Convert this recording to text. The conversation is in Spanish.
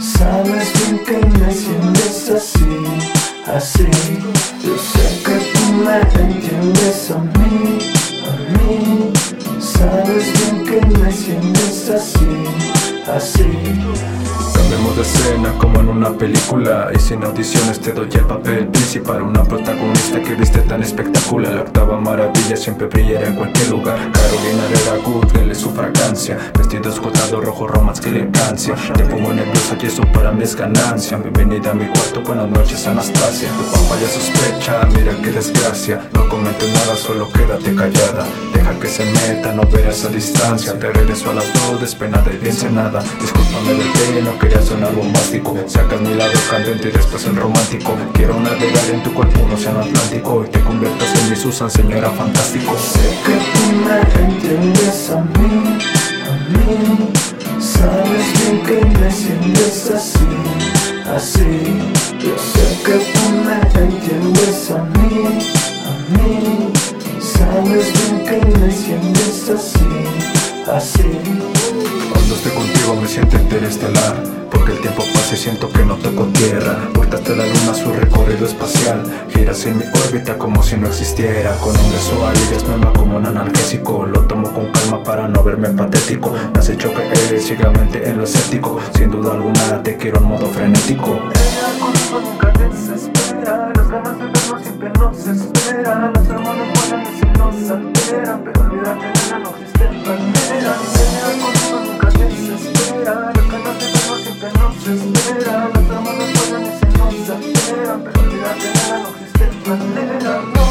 Sabes bien que me sientes así, así. Yo sé entiendes a mí, a mí. Sabes bien que me sientes así, así. Escena como en una película. Y sin audiciones te doy el papel principal. Una protagonista que viste tan espectacular. La octava maravilla siempre brillará en cualquier lugar. Carolina Herrera Good, él es su fragancia. Vestido escotado rojo, romance, que elegancia Te pongo nerviosa y eso para mí es ganancia. Bienvenida a mi cuarto, buenas noches Anastasia. Tu papá ya sospecha, mira qué desgracia. No comentes nada, solo quédate callada. Deja que se meta, no verás a distancia. Te regreso a las dos, despenada y bien cenada Discúlpame del no quería sonar bombástico Sacas mi lado candente y después el romántico. Quiero navegar en tu cuerpo un océano atlántico. Y te conviertas en mi Susan, señora fantástico. Sé que tú me entiendes a mí, a mí. Sabes bien que me sientes así, así y siento que no toco tierra. Vueltas de la luna su recorrido espacial. Giras en mi órbita como si no existiera. Con un beso alivias me va como un analgésico. Lo tomo con calma para no verme patético. Me has hecho creer ciegamente en lo escéptico. Sin duda alguna te quiero en modo frenético espera Las hermanas vuelan y si